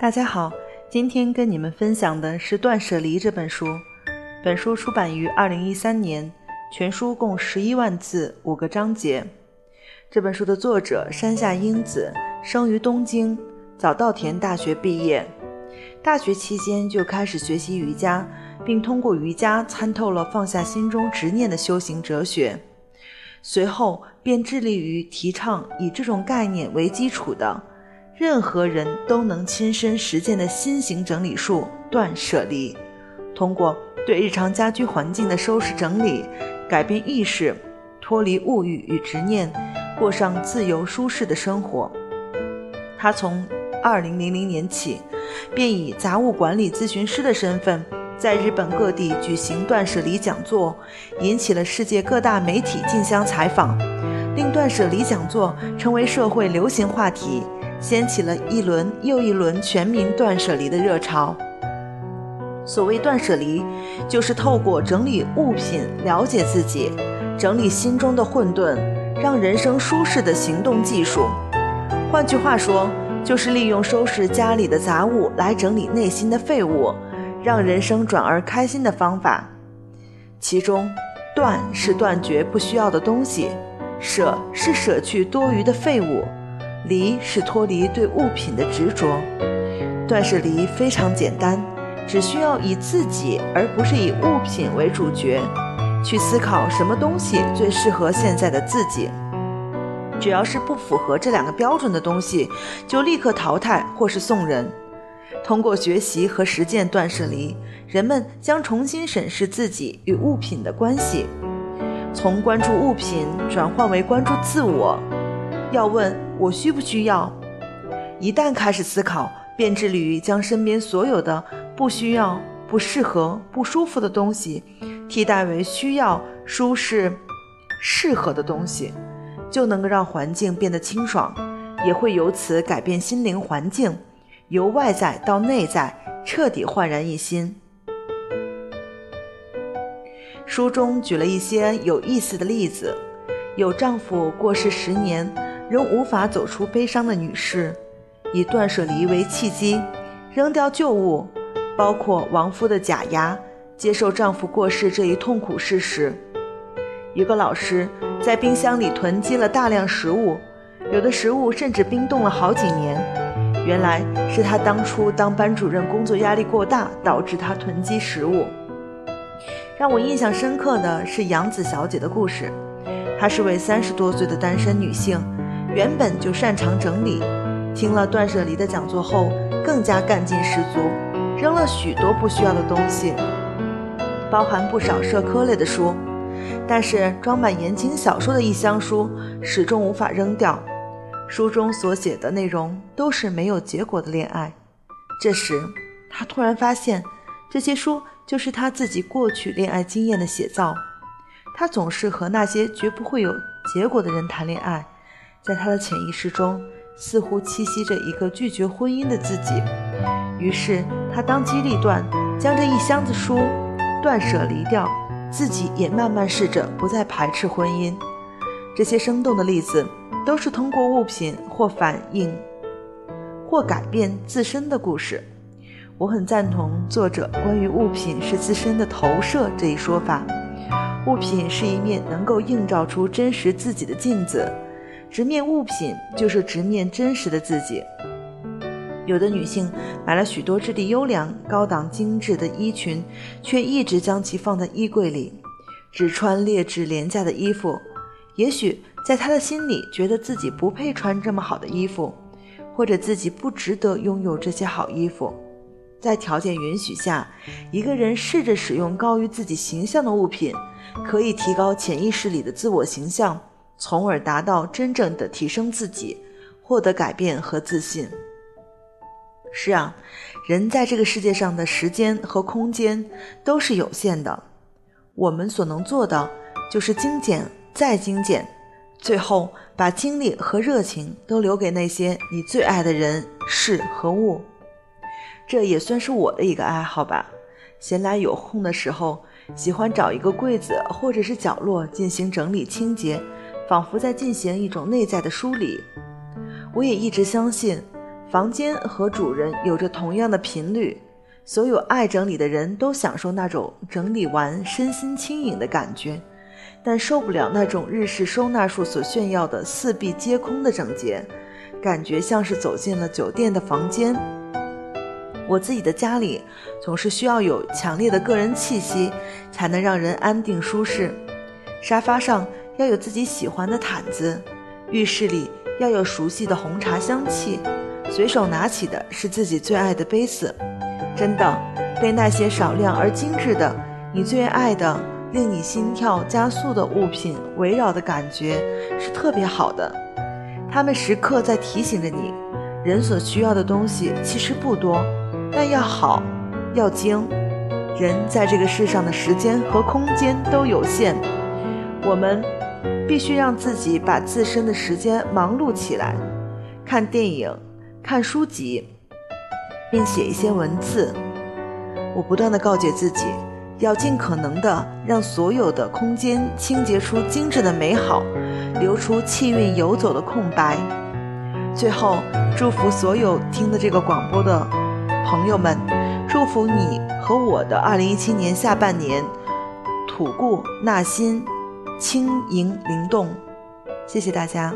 大家好，今天跟你们分享的是《断舍离》这本书。本书出版于二零一三年，全书共十一万字，五个章节。这本书的作者山下英子生于东京，早稻田大学毕业，大学期间就开始学习瑜伽，并通过瑜伽参透了放下心中执念的修行哲学。随后便致力于提倡以这种概念为基础的。任何人都能亲身实践的新型整理术——断舍离，通过对日常家居环境的收拾整理，改变意识，脱离物欲与执念，过上自由舒适的生活。他从2000年起，便以杂物管理咨询师的身份，在日本各地举行断舍离讲座，引起了世界各大媒体竞相采访，令断舍离讲座成为社会流行话题。掀起了一轮又一轮全民断舍离的热潮。所谓断舍离，就是透过整理物品了解自己，整理心中的混沌，让人生舒适的行动技术。换句话说，就是利用收拾家里的杂物来整理内心的废物，让人生转而开心的方法。其中，断是断绝不需要的东西，舍是舍去多余的废物。离是脱离对物品的执着，断舍离非常简单，只需要以自己而不是以物品为主角，去思考什么东西最适合现在的自己。只要是不符合这两个标准的东西，就立刻淘汰或是送人。通过学习和实践断舍离，人们将重新审视自己与物品的关系，从关注物品转换为关注自我。要问我需不需要？一旦开始思考，便致力于将身边所有的不需要、不适合、不舒服的东西，替代为需要、舒适、适合的东西，就能够让环境变得清爽，也会由此改变心灵环境，由外在到内在，彻底焕然一新。书中举了一些有意思的例子，有丈夫过世十年。仍无法走出悲伤的女士，以断舍离为契机，扔掉旧物，包括亡夫的假牙，接受丈夫过世这一痛苦事实。一个老师在冰箱里囤积了大量食物，有的食物甚至冰冻了好几年。原来是他当初当班主任工作压力过大，导致他囤积食物。让我印象深刻的是杨子小姐的故事，她是位三十多岁的单身女性。原本就擅长整理，听了断舍离的讲座后，更加干劲十足，扔了许多不需要的东西，包含不少社科类的书，但是装满言情小说的一箱书始终无法扔掉。书中所写的内容都是没有结果的恋爱。这时，他突然发现，这些书就是他自己过去恋爱经验的写照。他总是和那些绝不会有结果的人谈恋爱。在他的潜意识中，似乎栖息着一个拒绝婚姻的自己。于是他当机立断，将这一箱子书断舍离掉，自己也慢慢试着不再排斥婚姻。这些生动的例子，都是通过物品或反映或改变自身的故事。我很赞同作者关于物品是自身的投射这一说法。物品是一面能够映照出真实自己的镜子。直面物品就是直面真实的自己。有的女性买了许多质地优良、高档精致的衣裙，却一直将其放在衣柜里，只穿劣质廉价的衣服。也许在他的心里，觉得自己不配穿这么好的衣服，或者自己不值得拥有这些好衣服。在条件允许下，一个人试着使用高于自己形象的物品，可以提高潜意识里的自我形象。从而达到真正的提升自己，获得改变和自信。是啊，人在这个世界上的时间和空间都是有限的，我们所能做的就是精简再精简，最后把精力和热情都留给那些你最爱的人事和物。这也算是我的一个爱好吧。闲来有空的时候，喜欢找一个柜子或者是角落进行整理清洁。仿佛在进行一种内在的梳理。我也一直相信，房间和主人有着同样的频率。所有爱整理的人都享受那种整理完身心轻盈的感觉，但受不了那种日式收纳术所炫耀的四壁皆空的整洁，感觉像是走进了酒店的房间。我自己的家里总是需要有强烈的个人气息，才能让人安定舒适。沙发上要有自己喜欢的毯子，浴室里要有熟悉的红茶香气，随手拿起的是自己最爱的杯子。真的，被那些少量而精致的、你最爱的、令你心跳加速的物品围绕的感觉是特别好的。他们时刻在提醒着你，人所需要的东西其实不多，但要好，要精。人在这个世上的时间和空间都有限，我们必须让自己把自身的时间忙碌起来，看电影，看书籍。并写一些文字。我不断的告诫自己，要尽可能的让所有的空间清洁出精致的美好，留出气韵游走的空白。最后，祝福所有听的这个广播的朋友们，祝福你和我的2017年下半年吐故纳新，轻盈灵动。谢谢大家。